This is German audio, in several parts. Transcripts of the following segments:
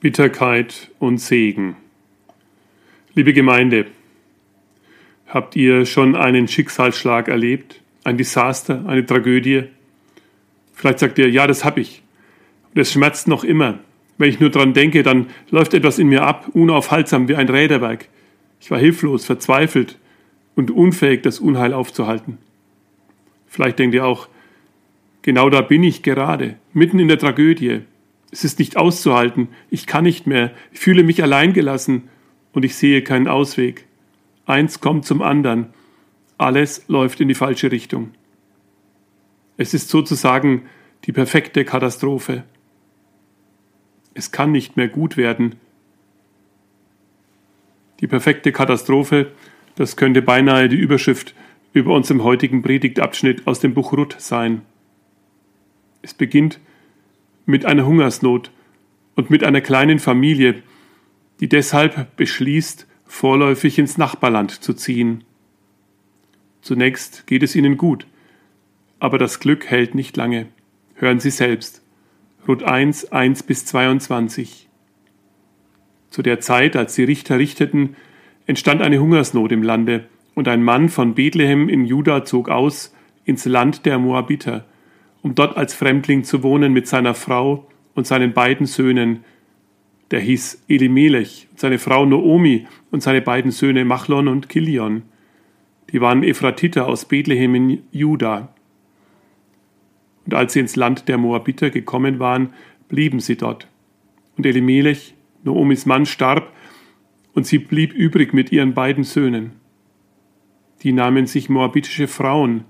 Bitterkeit und Segen. Liebe Gemeinde, habt ihr schon einen Schicksalsschlag erlebt, ein Desaster, eine Tragödie? Vielleicht sagt ihr, ja, das habe ich. Und es schmerzt noch immer. Wenn ich nur dran denke, dann läuft etwas in mir ab, unaufhaltsam wie ein Räderwerk. Ich war hilflos, verzweifelt und unfähig, das Unheil aufzuhalten. Vielleicht denkt ihr auch, genau da bin ich gerade, mitten in der Tragödie, es ist nicht auszuhalten. Ich kann nicht mehr. Ich fühle mich alleingelassen und ich sehe keinen Ausweg. Eins kommt zum anderen. Alles läuft in die falsche Richtung. Es ist sozusagen die perfekte Katastrophe. Es kann nicht mehr gut werden. Die perfekte Katastrophe, das könnte beinahe die Überschrift über unserem heutigen Predigtabschnitt aus dem Buch Ruth sein. Es beginnt mit einer Hungersnot und mit einer kleinen Familie, die deshalb beschließt, vorläufig ins Nachbarland zu ziehen. Zunächst geht es ihnen gut, aber das Glück hält nicht lange. Hören Sie selbst. Ruth 1, 1 bis 22. Zu der Zeit, als die Richter richteten, entstand eine Hungersnot im Lande, und ein Mann von Bethlehem in Juda zog aus ins Land der Moabiter, um dort als Fremdling zu wohnen mit seiner Frau und seinen beiden Söhnen. Der hieß Elimelech, seine Frau Noomi und seine beiden Söhne Machlon und Kilion. Die waren Ephratiter aus Bethlehem in Juda. Und als sie ins Land der Moabiter gekommen waren, blieben sie dort. Und Elimelech, Noomis Mann, starb, und sie blieb übrig mit ihren beiden Söhnen. Die nahmen sich moabitische Frauen,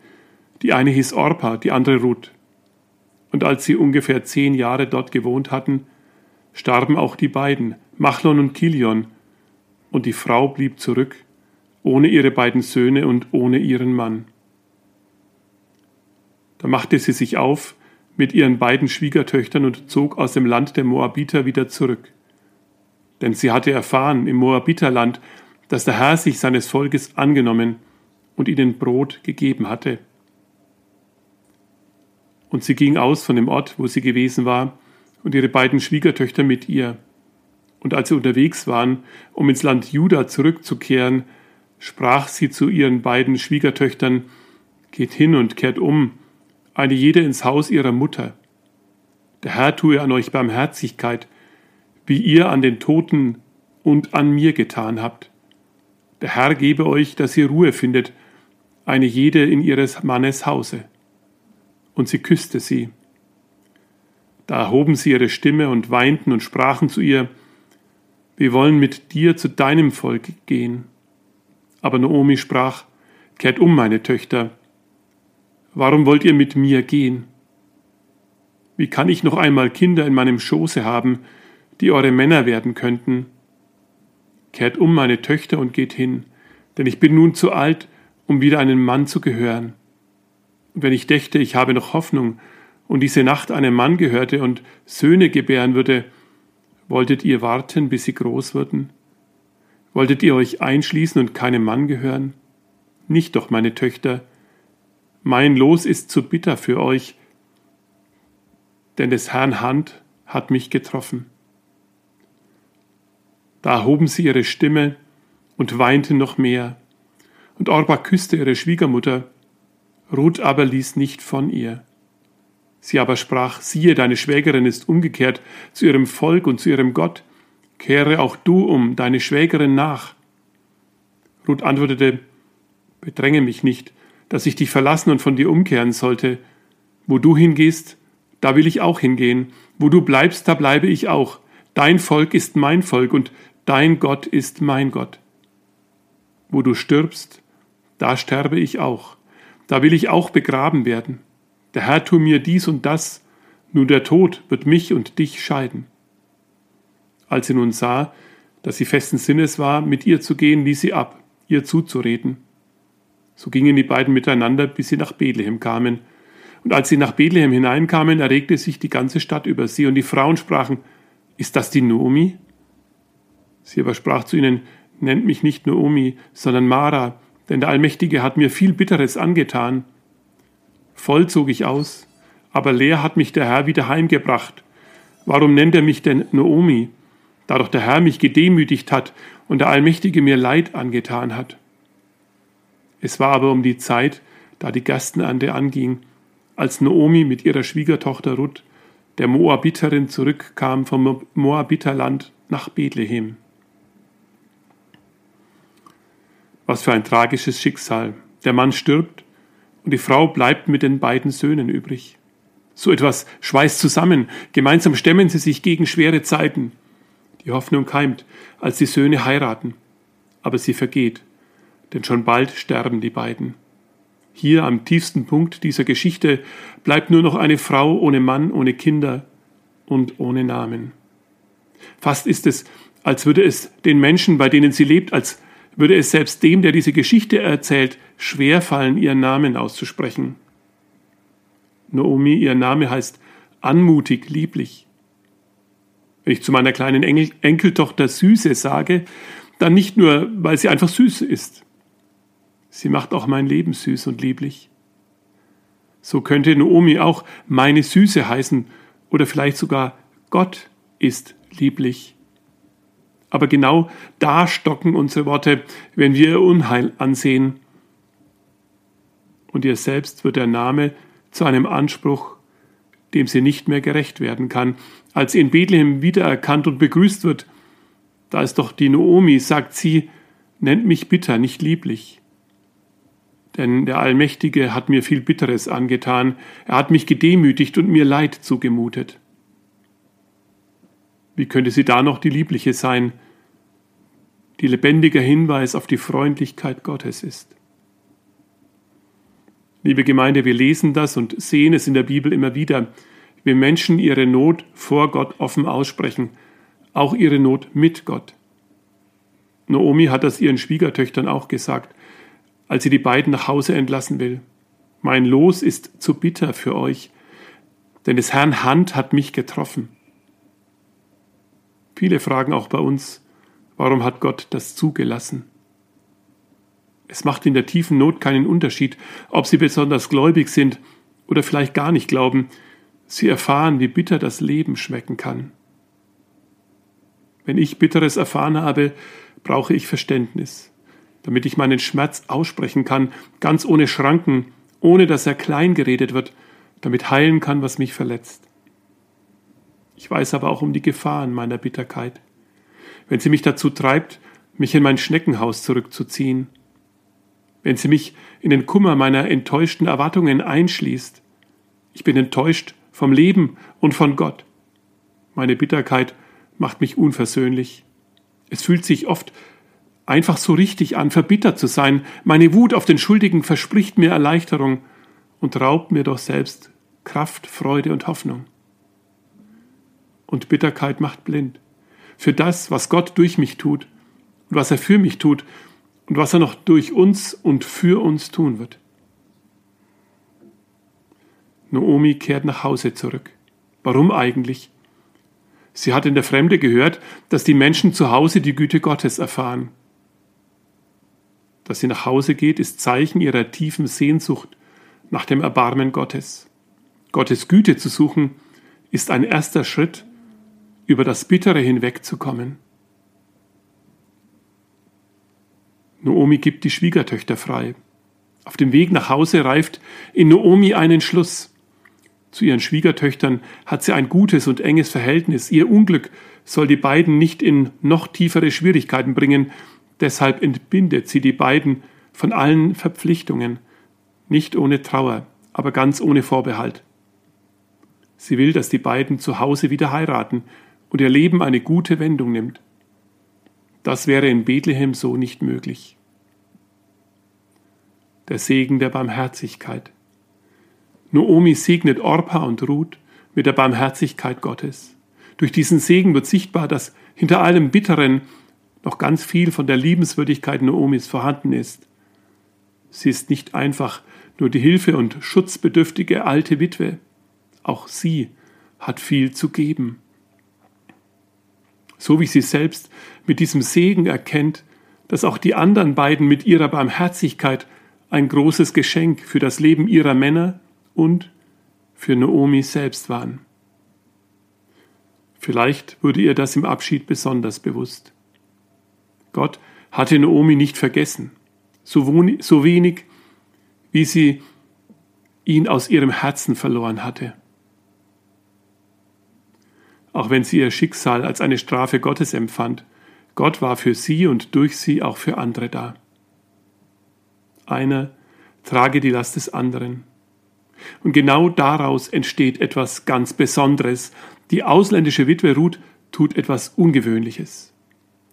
die eine hieß Orpa, die andere Ruth und als sie ungefähr zehn Jahre dort gewohnt hatten, starben auch die beiden, Machlon und Kilion, und die Frau blieb zurück, ohne ihre beiden Söhne und ohne ihren Mann. Da machte sie sich auf mit ihren beiden Schwiegertöchtern und zog aus dem Land der Moabiter wieder zurück. Denn sie hatte erfahren im Moabiterland, dass der Herr sich seines Volkes angenommen und ihnen Brot gegeben hatte. Und sie ging aus von dem Ort, wo sie gewesen war, und ihre beiden Schwiegertöchter mit ihr. Und als sie unterwegs waren, um ins Land Juda zurückzukehren, sprach sie zu ihren beiden Schwiegertöchtern, Geht hin und kehrt um, eine jede ins Haus ihrer Mutter. Der Herr tue an euch Barmherzigkeit, wie ihr an den Toten und an mir getan habt. Der Herr gebe euch, dass ihr Ruhe findet, eine jede in ihres Mannes Hause und sie küsste sie. Da erhoben sie ihre Stimme und weinten und sprachen zu ihr, wir wollen mit dir zu deinem Volk gehen. Aber Naomi sprach, kehrt um, meine Töchter. Warum wollt ihr mit mir gehen? Wie kann ich noch einmal Kinder in meinem Schoße haben, die eure Männer werden könnten? Kehrt um, meine Töchter, und geht hin, denn ich bin nun zu alt, um wieder einem Mann zu gehören wenn ich dächte, ich habe noch Hoffnung und diese Nacht einem Mann gehörte und Söhne gebären würde, wolltet ihr warten, bis sie groß würden? Wolltet ihr euch einschließen und keinem Mann gehören? Nicht doch, meine Töchter. Mein Los ist zu bitter für euch, denn des Herrn Hand hat mich getroffen. Da hoben sie ihre Stimme und weinten noch mehr. Und Orba küsste ihre Schwiegermutter Ruth aber ließ nicht von ihr. Sie aber sprach, siehe, deine Schwägerin ist umgekehrt zu ihrem Volk und zu ihrem Gott, kehre auch du um deine Schwägerin nach. Ruth antwortete, bedränge mich nicht, dass ich dich verlassen und von dir umkehren sollte. Wo du hingehst, da will ich auch hingehen. Wo du bleibst, da bleibe ich auch. Dein Volk ist mein Volk und dein Gott ist mein Gott. Wo du stirbst, da sterbe ich auch da will ich auch begraben werden. Der Herr tu mir dies und das, nun der Tod wird mich und dich scheiden. Als sie nun sah, dass sie festen Sinnes war, mit ihr zu gehen, ließ sie ab, ihr zuzureden. So gingen die beiden miteinander, bis sie nach Bethlehem kamen. Und als sie nach Bethlehem hineinkamen, erregte sich die ganze Stadt über sie, und die Frauen sprachen, Ist das die Noomi? Sie aber sprach zu ihnen, Nennt mich nicht Noomi, sondern Mara, denn der Allmächtige hat mir viel Bitteres angetan. Voll zog ich aus, aber leer hat mich der Herr wieder heimgebracht. Warum nennt er mich denn Noomi? da doch der Herr mich gedemütigt hat und der Allmächtige mir Leid angetan hat. Es war aber um die Zeit, da die Gerstenernte anging, als Naomi mit ihrer Schwiegertochter Ruth, der Moabiterin, zurückkam vom Moabiterland nach Bethlehem. Was für ein tragisches Schicksal. Der Mann stirbt und die Frau bleibt mit den beiden Söhnen übrig. So etwas schweißt zusammen. Gemeinsam stemmen sie sich gegen schwere Zeiten. Die Hoffnung keimt, als die Söhne heiraten. Aber sie vergeht, denn schon bald sterben die beiden. Hier am tiefsten Punkt dieser Geschichte bleibt nur noch eine Frau ohne Mann, ohne Kinder und ohne Namen. Fast ist es, als würde es den Menschen, bei denen sie lebt, als würde es selbst dem, der diese Geschichte erzählt, schwerfallen, ihren Namen auszusprechen. Naomi, ihr Name heißt anmutig, lieblich. Wenn ich zu meiner kleinen Enkeltochter Süße sage, dann nicht nur, weil sie einfach süß ist. Sie macht auch mein Leben süß und lieblich. So könnte Naomi auch meine Süße heißen oder vielleicht sogar Gott ist lieblich. Aber genau da stocken unsere Worte, wenn wir ihr Unheil ansehen. Und ihr selbst wird der Name zu einem Anspruch, dem sie nicht mehr gerecht werden kann. Als sie in Bethlehem wiedererkannt und begrüßt wird, da ist doch die Naomi, sagt sie, nennt mich bitter, nicht lieblich. Denn der Allmächtige hat mir viel Bitteres angetan, er hat mich gedemütigt und mir Leid zugemutet. Wie könnte sie da noch die Liebliche sein, die lebendiger Hinweis auf die Freundlichkeit Gottes ist? Liebe Gemeinde, wir lesen das und sehen es in der Bibel immer wieder, wie Menschen ihre Not vor Gott offen aussprechen, auch ihre Not mit Gott. Naomi hat das ihren Schwiegertöchtern auch gesagt, als sie die beiden nach Hause entlassen will. Mein Los ist zu bitter für euch, denn des Herrn Hand hat mich getroffen. Viele fragen auch bei uns, warum hat Gott das zugelassen? Es macht in der tiefen Not keinen Unterschied, ob sie besonders gläubig sind oder vielleicht gar nicht glauben. Sie erfahren, wie bitter das Leben schmecken kann. Wenn ich Bitteres erfahren habe, brauche ich Verständnis, damit ich meinen Schmerz aussprechen kann, ganz ohne Schranken, ohne dass er klein geredet wird, damit heilen kann, was mich verletzt. Ich weiß aber auch um die Gefahren meiner Bitterkeit. Wenn sie mich dazu treibt, mich in mein Schneckenhaus zurückzuziehen, wenn sie mich in den Kummer meiner enttäuschten Erwartungen einschließt. Ich bin enttäuscht vom Leben und von Gott. Meine Bitterkeit macht mich unversöhnlich. Es fühlt sich oft einfach so richtig an, verbittert zu sein. Meine Wut auf den Schuldigen verspricht mir Erleichterung und raubt mir doch selbst Kraft, Freude und Hoffnung und Bitterkeit macht blind. Für das, was Gott durch mich tut und was er für mich tut und was er noch durch uns und für uns tun wird. Naomi kehrt nach Hause zurück. Warum eigentlich? Sie hat in der Fremde gehört, dass die Menschen zu Hause die Güte Gottes erfahren. Dass sie nach Hause geht, ist Zeichen ihrer tiefen Sehnsucht nach dem Erbarmen Gottes. Gottes Güte zu suchen, ist ein erster Schritt über das Bittere hinwegzukommen. Naomi gibt die Schwiegertöchter frei. Auf dem Weg nach Hause reift in Naomi einen Schluss. Zu ihren Schwiegertöchtern hat sie ein gutes und enges Verhältnis. Ihr Unglück soll die beiden nicht in noch tiefere Schwierigkeiten bringen. Deshalb entbindet sie die beiden von allen Verpflichtungen. Nicht ohne Trauer, aber ganz ohne Vorbehalt. Sie will, dass die beiden zu Hause wieder heiraten und ihr Leben eine gute Wendung nimmt. Das wäre in Bethlehem so nicht möglich. Der Segen der Barmherzigkeit. Noomi segnet Orpa und Ruth mit der Barmherzigkeit Gottes. Durch diesen Segen wird sichtbar, dass hinter allem Bitteren noch ganz viel von der Liebenswürdigkeit Noomis vorhanden ist. Sie ist nicht einfach nur die Hilfe und schutzbedürftige alte Witwe. Auch sie hat viel zu geben so wie sie selbst mit diesem Segen erkennt, dass auch die anderen beiden mit ihrer Barmherzigkeit ein großes Geschenk für das Leben ihrer Männer und für Naomi selbst waren. Vielleicht wurde ihr das im Abschied besonders bewusst. Gott hatte Naomi nicht vergessen, so wenig, wie sie ihn aus ihrem Herzen verloren hatte. Auch wenn sie ihr Schicksal als eine Strafe Gottes empfand, Gott war für sie und durch sie auch für andere da. Einer trage die Last des anderen. Und genau daraus entsteht etwas ganz Besonderes. Die ausländische Witwe Ruth tut etwas Ungewöhnliches.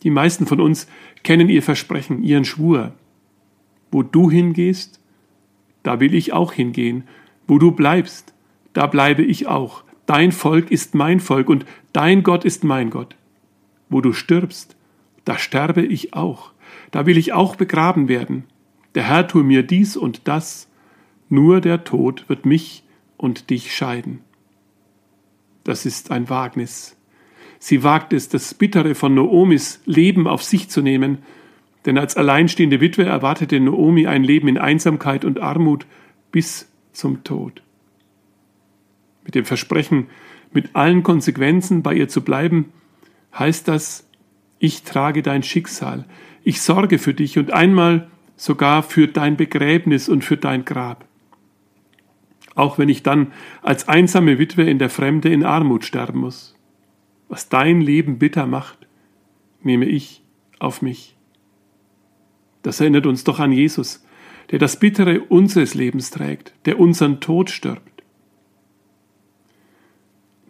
Die meisten von uns kennen ihr Versprechen, ihren Schwur. Wo du hingehst, da will ich auch hingehen. Wo du bleibst, da bleibe ich auch. Dein Volk ist mein Volk und dein Gott ist mein Gott. Wo du stirbst, da sterbe ich auch. Da will ich auch begraben werden. Der Herr tue mir dies und das, nur der Tod wird mich und dich scheiden. Das ist ein Wagnis. Sie wagt es, das Bittere von Noomis Leben auf sich zu nehmen, denn als alleinstehende Witwe erwartete Noomi ein Leben in Einsamkeit und Armut bis zum Tod. Mit dem Versprechen, mit allen Konsequenzen bei ihr zu bleiben, heißt das, ich trage dein Schicksal, ich sorge für dich und einmal sogar für dein Begräbnis und für dein Grab. Auch wenn ich dann als einsame Witwe in der Fremde in Armut sterben muss. Was dein Leben bitter macht, nehme ich auf mich. Das erinnert uns doch an Jesus, der das Bittere unseres Lebens trägt, der unseren Tod stirbt.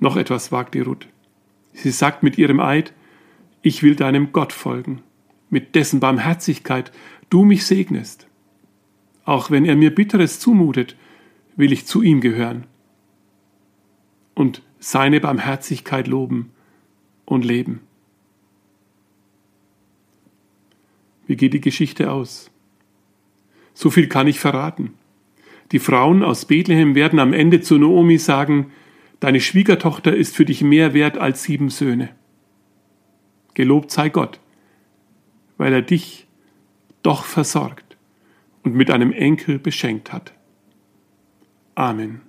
Noch etwas wagt die Ruth. Sie sagt mit ihrem Eid, ich will deinem Gott folgen, mit dessen Barmherzigkeit du mich segnest. Auch wenn er mir Bitteres zumutet, will ich zu ihm gehören und seine Barmherzigkeit loben und leben. Wie geht die Geschichte aus? So viel kann ich verraten. Die Frauen aus Bethlehem werden am Ende zu Naomi sagen, Deine Schwiegertochter ist für dich mehr wert als sieben Söhne. Gelobt sei Gott, weil er dich doch versorgt und mit einem Enkel beschenkt hat. Amen.